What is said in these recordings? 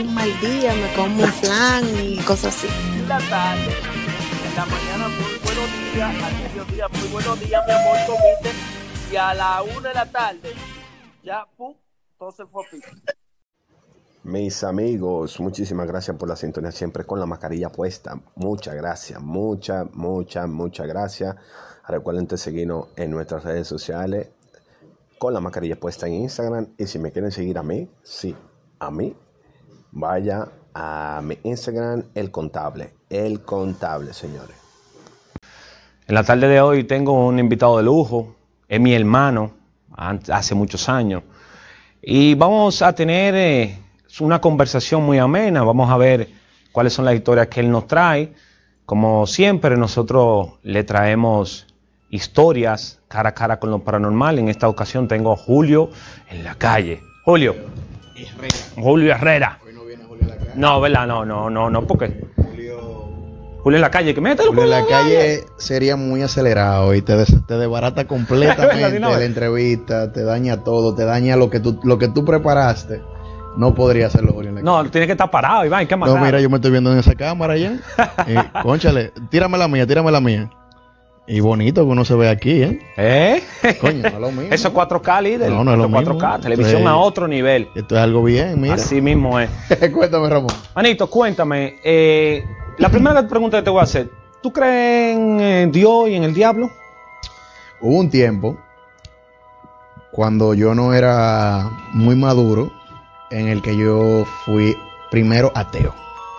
un mal día me como un flan y cosas así. la tarde, en la mañana muy buenos días, al mediodía muy buenos días, mi amor, comiste, y a la una de la tarde, ya, pum, todo se fue a pico. Mis amigos, muchísimas gracias por la sintonía siempre con la mascarilla puesta. Muchas gracias, muchas, muchas, muchas gracias. Recuerden de seguirnos en nuestras redes sociales con la mascarilla puesta en Instagram. Y si me quieren seguir a mí, sí, a mí, vaya a mi Instagram, el contable. El contable, señores. En la tarde de hoy tengo un invitado de lujo, es mi hermano, an- hace muchos años. Y vamos a tener eh, una conversación muy amena, vamos a ver cuáles son las historias que él nos trae. Como siempre, nosotros le traemos historias cara a cara con lo paranormal. En esta ocasión tengo a Julio en la calle. Julio. Julio Herrera. No, ¿verdad? No, no, no, no, porque Julio en la calle, que mételo Julio en la calle sería muy acelerado y te, des- te desbarata completamente la entrevista, te daña todo, te daña lo que tú, lo que tú preparaste. No podría hacerlo Julio en la calle. No, tiene que estar parado, Iván, ¿qué más? No, mira, yo me estoy viendo en esa cámara ya. Eh, conchale, tírame la mía, tírame la mía. Y bonito que uno se ve aquí, ¿eh? ¿Eh? Coño, no es lo mismo. Eso es 4K, líder. No, no es lo Eso mismo. 4K, televisión Sí. a otro nivel. Esto es algo bien, mira. Así mismo es. Cuéntame, Ramón. Anito, cuéntame. eh, la primera pregunta que te voy a hacer. ¿Tú crees en Dios y en el diablo? Hubo un tiempo cuando yo no era muy maduro en el que yo fui primero ateo.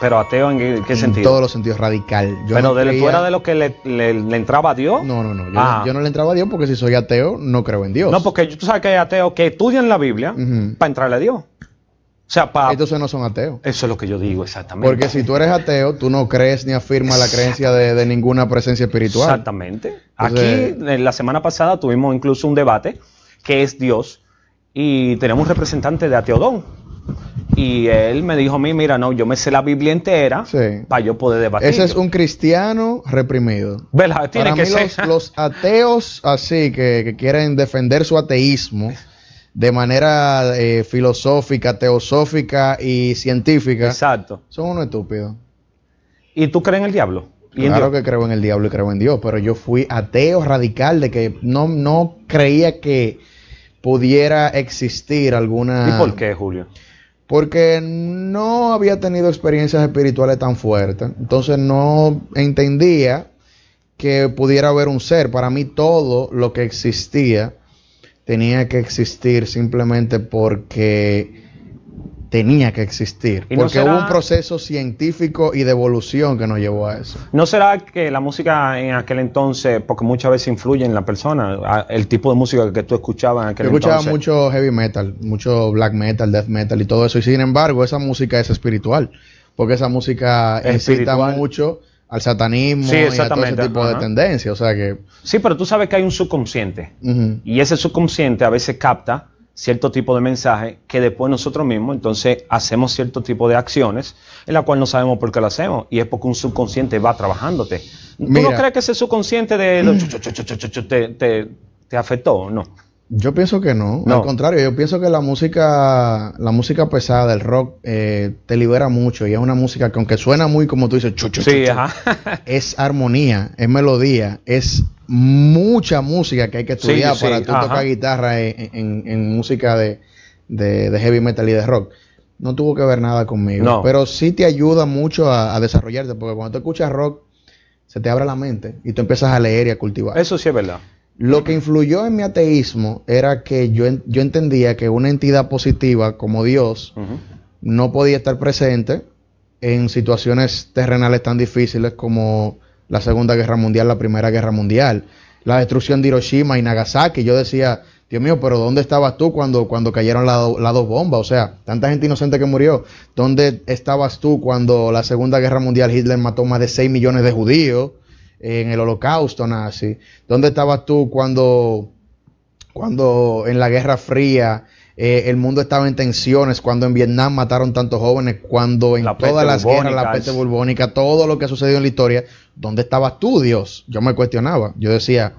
Pero ateo en qué, qué en sentido? todos los sentidos radical. Yo Pero no de, creía- eras de los que le, le- le entraba a Dios. No, no, no. Yo, Ah. no. yo no le entraba a Dios porque si soy ateo, no creo en Dios. No, porque tú sabes que hay ateos que estudian la Biblia para entrarle a Dios. O sea, para... Entonces no son ateos. Eso es lo que yo digo, exactamente. Porque si tú eres ateo, tú no crees ni afirmas la creencia de, de ninguna presencia espiritual. Exactamente. Entonces- Aquí, en la semana pasada, tuvimos incluso un debate que es Dios y tenemos un representante de Ateodón. Y él me dijo a mí, mira, no, yo me sé la Biblia entera Sí. para yo poder debatir. Ese es un cristiano reprimido. ¿Verdad? Tiene Para que mí ser. los, los ateos así que, que quieren defender su ateísmo de manera eh, filosófica, teosófica y científica Exacto. son unos estúpidos. ¿Y tú crees en el diablo? ¿Y Claro que creo en el diablo y creo en Dios, pero yo fui ateo radical de que no, no creía que pudiera existir alguna... ¿Y por qué, Julio? Porque no había tenido experiencias espirituales tan fuertes. Entonces no entendía que pudiera haber un ser. Para mí todo lo que existía tenía que existir simplemente porque tenía que existir. ¿Y no porque será- hubo un proceso científico y de evolución que nos llevó a eso. ¿No será que la música en aquel entonces, porque muchas veces influye en la persona, el tipo de música que tú escuchabas en aquel Yo escuchaba entonces? mucho heavy metal, mucho black metal, death metal y todo eso. Y sin embargo, esa música es espiritual. Porque esa música incita mucho al satanismo Sí, y a todo ese tipo de tendencias. O sea que. Sí, pero tú sabes que hay un subconsciente. Y ese subconsciente a veces capta cierto tipo de mensaje que después nosotros mismos entonces hacemos cierto tipo de acciones en la cual no sabemos por qué lo hacemos y es porque un subconsciente va trabajándote. ¿Tú no crees que ese subconsciente de chu, te, te, te afectó o no? Yo pienso que no. No. Al contrario, yo pienso que la música, la música pesada, el rock, eh, te libera mucho. Y es una música que aunque suena muy como tú dices, chu, chu, chu, Sí, ajá. es armonía, es melodía, es mucha música que hay que Sí, estudiar sí, para tú ajá. tocar guitarra en, en- en música de, de- de heavy metal y de rock. No tuvo que ver nada conmigo, No. pero sí te ayuda mucho a, a desarrollarte, porque cuando tú escuchas rock, se te abre la mente y tú empiezas a leer y a cultivar. Eso sí es verdad. Lo que influyó en mi ateísmo era que yo, yo entendía que una entidad positiva como Dios no podía estar presente en situaciones terrenales tan difíciles como la Segunda Guerra Mundial, la Primera Guerra Mundial, la destrucción de Hiroshima y Nagasaki. Yo decía, Dios mío, pero ¿dónde estabas tú cuando, cuando cayeron la- las dos bombas? O sea, tanta gente inocente que murió. ¿Dónde estabas tú cuando la Segunda Guerra Mundial Hitler mató más de 6 millones de judíos en el holocausto nazi? ¿Dónde estabas tú cuando, cuando en la Guerra Fría eh, el mundo estaba en tensiones, cuando en Vietnam mataron tantos jóvenes, cuando en La todas las guerras, la peste es- borbónica, todo lo que ha sucedido en la historia, ¿dónde estabas tú, Dios? Yo me cuestionaba. Yo decía,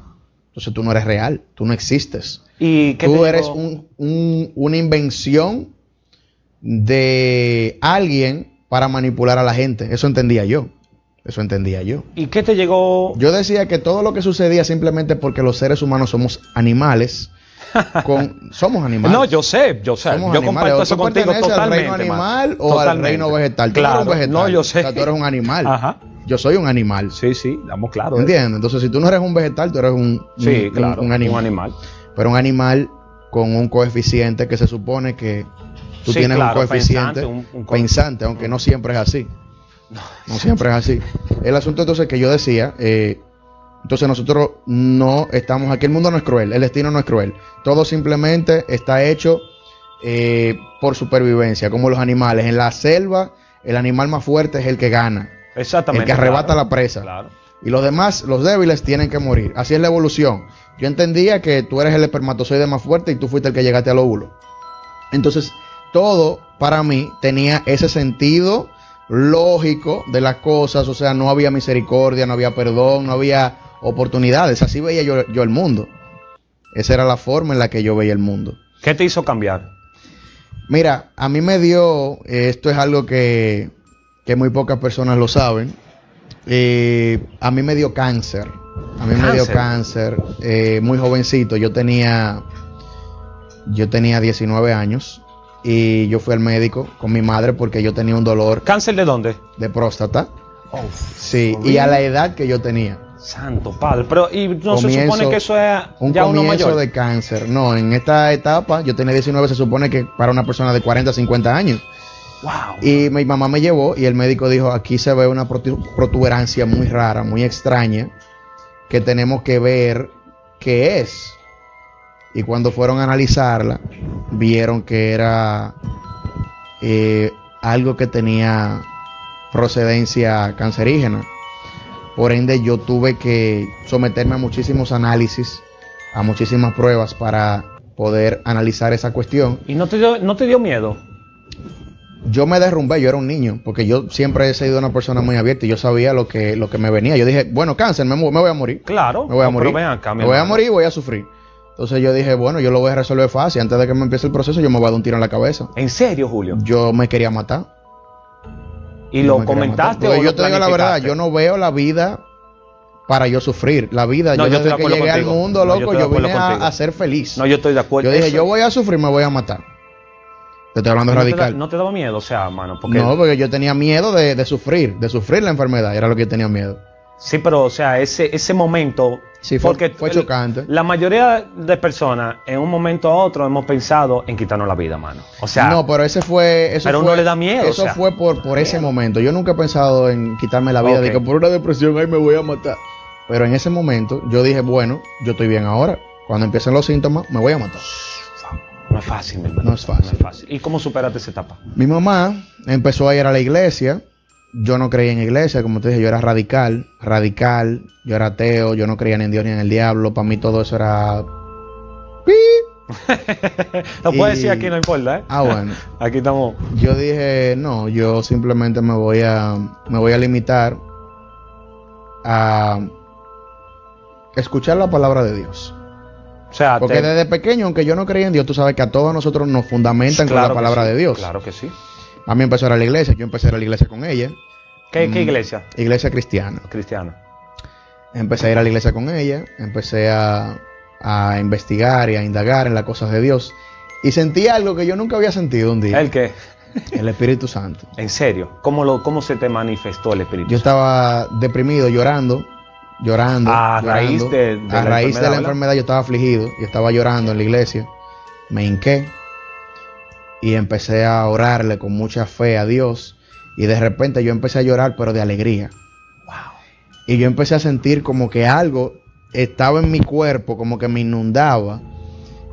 entonces tú no eres real, tú no existes. ¿Y Tú eres un- una invención de alguien para manipular a la gente. Eso entendía yo. Eso entendía yo. ¿Y qué te llegó? Yo decía que todo lo que sucedía simplemente porque los seres humanos somos animales. Con, somos animales. No, yo sé, yo sé. Somos yo animales. comparto O eso tú contigo perteneces al totalmente. reino animal o al Totalmente. reino vegetal. Claro, no eres un vegetal. no, yo sé. O sea, tú eres un animal. Ajá. Yo soy un animal. Sí, sí, estamos claros. ¿eh? ¿Entiendes? Entonces, si tú no eres un vegetal, tú eres un, Sí, un- claro. un animal. Un animal. Pero un animal con un coeficiente que se supone que tú Sí, tienes claro, un coeficiente pensante, un- un co- pensante, aunque no siempre es así. No siempre es así. El asunto entonces que yo decía, eh, entonces nosotros no estamos aquí, el mundo no es cruel, el destino no es cruel. Todo simplemente está hecho eh, por supervivencia, como los animales. En la selva, el animal más fuerte es el que gana, Exactamente. el que arrebata claro. la presa. Claro. Y los demás, los débiles, tienen que morir. Así es la evolución. Yo entendía que tú eres el espermatozoide más fuerte y tú fuiste el que llegaste al óvulo. Entonces, todo para mí tenía ese sentido lógico de las cosas. O sea, no había misericordia, no había perdón, no había oportunidades. Así veía yo, yo el mundo. Esa era la forma en la que yo veía el mundo. ¿Qué te hizo cambiar? Mira, a mí me dio, eh, esto es algo que, que muy pocas personas lo saben, eh, a mí me dio cáncer, a mí me dio ¿Cáncer? cáncer, eh, muy jovencito, yo tenía, yo tenía 19 años y yo fui al médico con mi madre porque yo tenía un dolor ¿Cáncer de dónde? de próstata, Oh, sí, y a la edad que yo tenía. Santo padre. Pero, ¿y no se Comienzo- supone que eso es Un ya uno comienzo mayor? de cáncer. No, en esta etapa, yo tenía 19, se supone que para una persona de 40, 50 años. Wow. Y mi mamá me llevó y el médico dijo, aquí se ve una protu- protuberancia muy rara, muy extraña, que tenemos que ver qué es. Y cuando fueron a analizarla, vieron que era eh, algo que tenía procedencia cancerígena. Por ende, yo tuve que someterme a muchísimos análisis, a muchísimas pruebas para poder analizar esa cuestión. ¿Y no te dio, no te dio miedo? Yo me derrumbé, yo era un niño, porque yo siempre he sido una persona muy abierta y yo sabía lo que, lo que me venía. Yo dije, bueno, cáncer, me, voy a morir. Claro. Me voy a No, morir. acá, me voy a morir y voy a sufrir. Entonces yo dije, bueno, yo lo voy a resolver fácil. Antes de que me empiece el proceso, yo me voy a dar un tiro en la cabeza. ¿En serio, Julio? Yo me quería matar. ¿Y Yo lo comentaste o yo lo te digo la verdad, yo no veo la vida para yo sufrir. La vida, No, yo yo desde de que llegué al contigo. mundo, No, yo loco, yo, acuerdo vine a, a ser feliz. No, yo estoy de acuerdo. yo dije, Eso- yo voy a sufrir, me voy a matar. Te estoy hablando ¿No te, da, radical. no te daba miedo? O sea, mano, porque... No, porque yo tenía miedo de, de sufrir, de sufrir la enfermedad, era lo que yo tenía miedo. Sí, pero, o sea, ese, ese momento... Sí, fue, porque fue chocante. La mayoría de personas, en un momento a otro, hemos pensado en quitarnos la vida, mano. O sea, no, pero ese fue. Eso pero fue, uno le da miedo, Eso o sea. fue por, por ese momento. Yo nunca he pensado en quitarme la vida, Ok. de que por una depresión, ay, me voy a matar. Pero en ese momento, yo dije, bueno, yo estoy bien ahora. Cuando empiecen los síntomas, me voy a matar. no es fácil, mi hermano. No es fácil. No es fácil. ¿Y cómo superaste esa etapa? Mi mamá empezó a ir a la iglesia. Yo no creía en iglesia, como te dije, yo era radical, radical, yo era ateo, yo no creía ni en Dios ni en el diablo, para mí todo eso era... ¡Pi! Lo puedes Y- decir aquí, no importa, ¿eh? Ah, bueno. Aquí estamos. Yo dije, no, yo simplemente me voy a, me voy a limitar a escuchar la palabra de Dios. O sea, Porque te- desde pequeño, aunque yo no creía en Dios, tú sabes que a todos nosotros nos fundamentan con la palabra sí, de Dios. Claro que sí. A mí empezó a ir a la iglesia, yo empecé a ir a la iglesia con ella, ¿Qué, qué Mm. iglesia? iglesia cristiana. Cristiana. Empecé a ir a la iglesia con ella, empecé a, a investigar y a indagar en las cosas de Dios. Y sentí algo que yo nunca había sentido un día, ¿El qué? el Espíritu Santo. En serio. ¿Cómo, lo, ¿Cómo se te manifestó el Espíritu? Yo estaba deprimido, llorando, llorando. A raíz de- de a la raíz de la enfermedad yo estaba afligido y estaba llorando en la iglesia. Me hinqué y empecé a orarle con mucha fe a Dios y de repente yo empecé a llorar pero de alegría. Y yo empecé a sentir como que algo estaba en mi cuerpo, como que me inundaba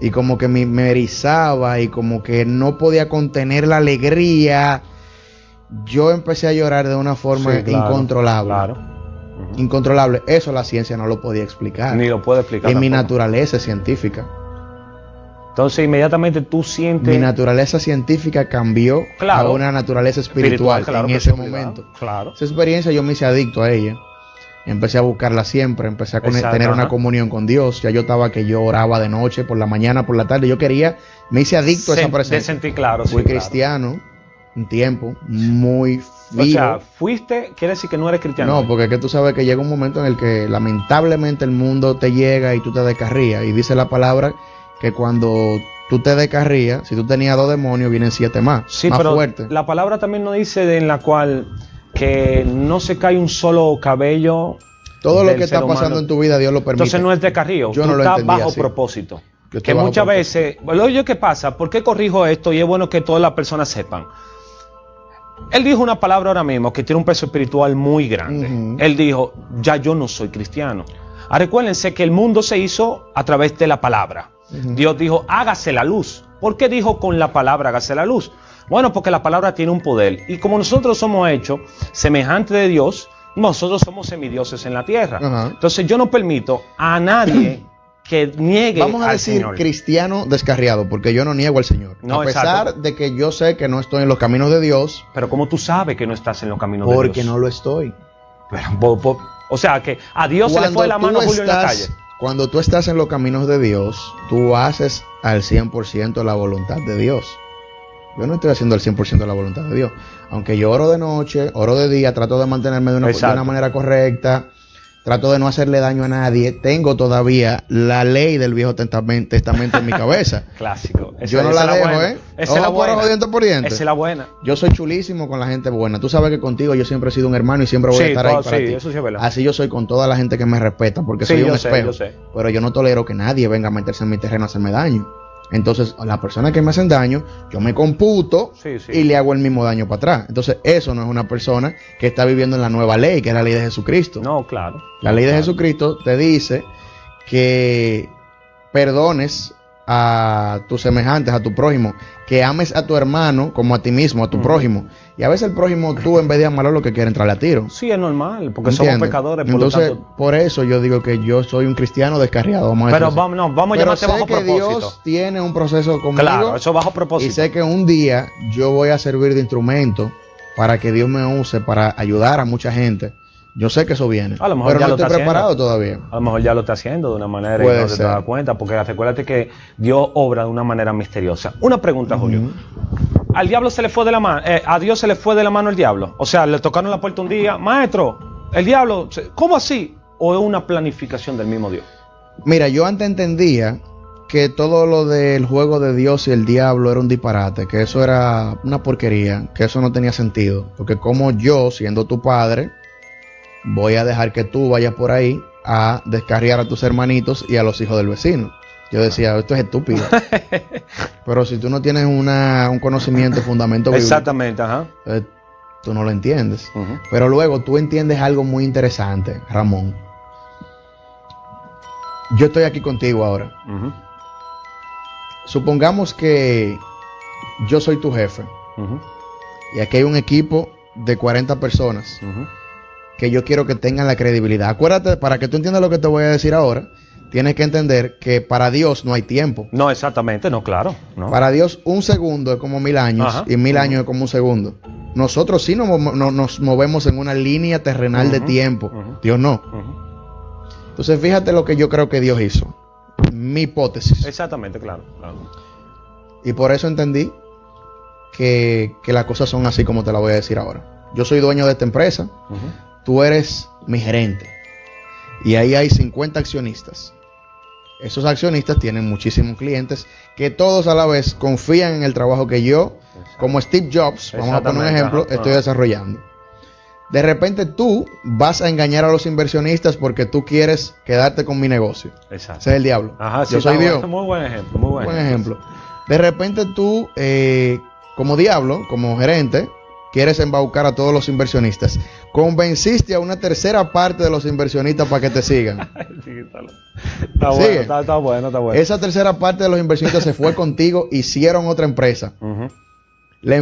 y como que me, me erizaba y como que no podía contener la alegría. Yo empecé a llorar de una forma Sí, claro, incontrolable. Claro. Incontrolable. Eso la ciencia no lo podía explicar. Ni lo puede explicar. y mi naturaleza científica. Entonces, inmediatamente tú sientes. Mi naturaleza científica cambió Claro. a una naturaleza espiritual, claro en ese momento. Claro. Esa experiencia yo me hice adicto a ella. Empecé a buscarla siempre, empecé a Exacto, tener una comunión con Dios. Ya yo estaba que yo oraba de noche, por la mañana, por la tarde. Yo quería, me hice adicto a esa presencia. sentir claro. sí, Fui claro. cristiano un tiempo, muy O vivo. sea, fuiste, quiere decir que no eres cristiano. no, porque es que tú sabes que llega un momento en el que lamentablemente el mundo te llega y tú te descarrías. Y dice la palabra que cuando tú te descarrías, si tú tenías dos demonios, vienen siete más. Sí, más pero la palabra también nos dice de- en la cual que no se cae un solo cabello. Todo lo que está humano. pasando en tu vida, Dios lo permite. Entonces no es de carrillo, Yo tú no lo estás bajo así. propósito. Que muchas veces, oye, ¿qué pasa? ¿Por qué corrijo esto? Y es bueno que todas las personas sepan. Él dijo una palabra ahora mismo que tiene un peso espiritual muy grande. Él dijo, ya yo no soy cristiano. Ah, recuérdense que el mundo se hizo a través de la palabra. Dios dijo, hágase la luz. ¿Por qué dijo con la palabra hágase la luz? Bueno, porque la palabra tiene un poder. Y como nosotros somos hechos semejantes de Dios, nosotros somos semidioses en la tierra. Entonces yo no permito a nadie que niegue Vamos a al decir Señor. cristiano descarriado, porque yo no niego al Señor. No, a pesar exacto. de que yo sé que no estoy en los caminos de Dios, Pero como tú sabes que no estás en los caminos de porque Dios. no lo estoy. Pero, bo- bo- o sea que a Dios se le fue la mano a Julio en la calle. Cuando tú estás en los caminos de Dios, tú haces al 100% la voluntad de Dios. Yo no estoy haciendo el 100% de la voluntad de Dios. Aunque yo oro de noche, oro de día, trato de mantenerme de una, de una manera correcta, trato de no hacerle daño a nadie, tengo todavía la ley del Viejo Testamento, Testamento en mi cabeza. Clásico. Yo no la dejo, ¿eh? Esa es la por buena. ojo, diente por diente. Esa es la buena. Yo soy chulísimo con la gente buena. Tú sabes que contigo yo siempre he sido un hermano y siempre voy Sí, a estar todo- ahí para sí, ti. eso sí es verdad. Así yo soy con toda la gente que me respeta, porque Sí, soy un yo sé, espejo. yo sé. Pero yo no tolero que nadie venga a meterse en mi terreno a hacerme daño. Entonces, a las personas que me hacen daño, yo me computo Sí, sí. y le hago el mismo daño para atrás. Entonces, eso no es una persona que está viviendo en la nueva ley, que es la ley de Jesucristo. No, claro. La ley de. Jesucristo te dice que perdones a tus semejantes, a tu prójimo, que ames a tu hermano como a ti mismo, a tu prójimo. Y a veces el prójimo, tú en vez de amarlo, lo que quiere entrar a tiro. Sí, es normal, porque somos ¿Entiendes? pecadores, por Entonces, tanto. por eso yo digo que yo soy un cristiano descarriado. Vamos Pero vamos, no, vamos a llamarte sé bajo que propósito. Dios tiene un proceso conmigo. Claro, eso bajo y propósito. sé que un día yo voy a servir de instrumento para que Dios me use para ayudar a mucha gente. Yo sé que eso viene. A lo mejor pero ya no lo estoy está preparado haciendo. todavía. A lo mejor ya lo está haciendo de una manera y Puede no te ser. das cuenta, porque recuérdate que Dios obra de una manera misteriosa. Una pregunta, Julio. Al diablo se le fue de la mano, eh, a Dios se le fue de la mano el diablo. O sea, le tocaron la puerta un día, maestro, el diablo, ¿cómo así? ¿O es una planificación del mismo Dios? Mira, yo antes entendía que todo lo del juego de Dios y el diablo era un disparate, que eso era una porquería, que eso no tenía sentido. Porque como yo, siendo tu padre, voy a dejar que tú vayas por ahí a descarriar a tus hermanitos y a los hijos del vecino. Yo decía, esto es estúpido. Pero si tú no tienes una, un conocimiento, fundamento bíblico, Exactamente, ajá. eh, tú no lo entiendes. Pero luego tú entiendes algo muy interesante, Ramón. Yo estoy aquí contigo ahora. Supongamos que yo soy tu jefe y aquí hay un equipo de 40 personas. Que yo quiero que tengan la credibilidad. Acuérdate, para que tú entiendas lo que te voy a decir ahora, tienes que entender que para Dios no hay tiempo. No, exactamente, no, claro. No. Para Dios un segundo es como mil años Ajá. y mil años es como un segundo. Nosotros sí nos, no- nos movemos en una línea terrenal de tiempo. Dios no. Entonces fíjate lo que yo creo que Dios hizo. Mi hipótesis. Exactamente, claro. claro. Y por eso entendí que, que las cosas son así como te la voy a decir ahora. Yo soy dueño de esta empresa. Tú eres mi gerente. Y ahí hay 50 accionistas. Esos accionistas tienen muchísimos clientes que todos a la vez confían en el trabajo que yo, como Steve Jobs, vamos a poner un ejemplo, ajá, estoy desarrollando. De repente tú vas a engañar a los inversionistas porque tú quieres quedarte con mi negocio. Exacto. Ese es el diablo. Ajá, sí, yo soy Dios. Muy buen ejemplo, muy buen, Buen ejemplo. De repente tú, eh, como diablo, como gerente, quieres embaucar a todos los inversionistas. Convenciste a una tercera parte de los inversionistas para que te sigan. Está Sigue. bueno, está, está bueno, está bueno. Esa tercera parte de los inversionistas se fue contigo, hicieron otra empresa. Ujú. La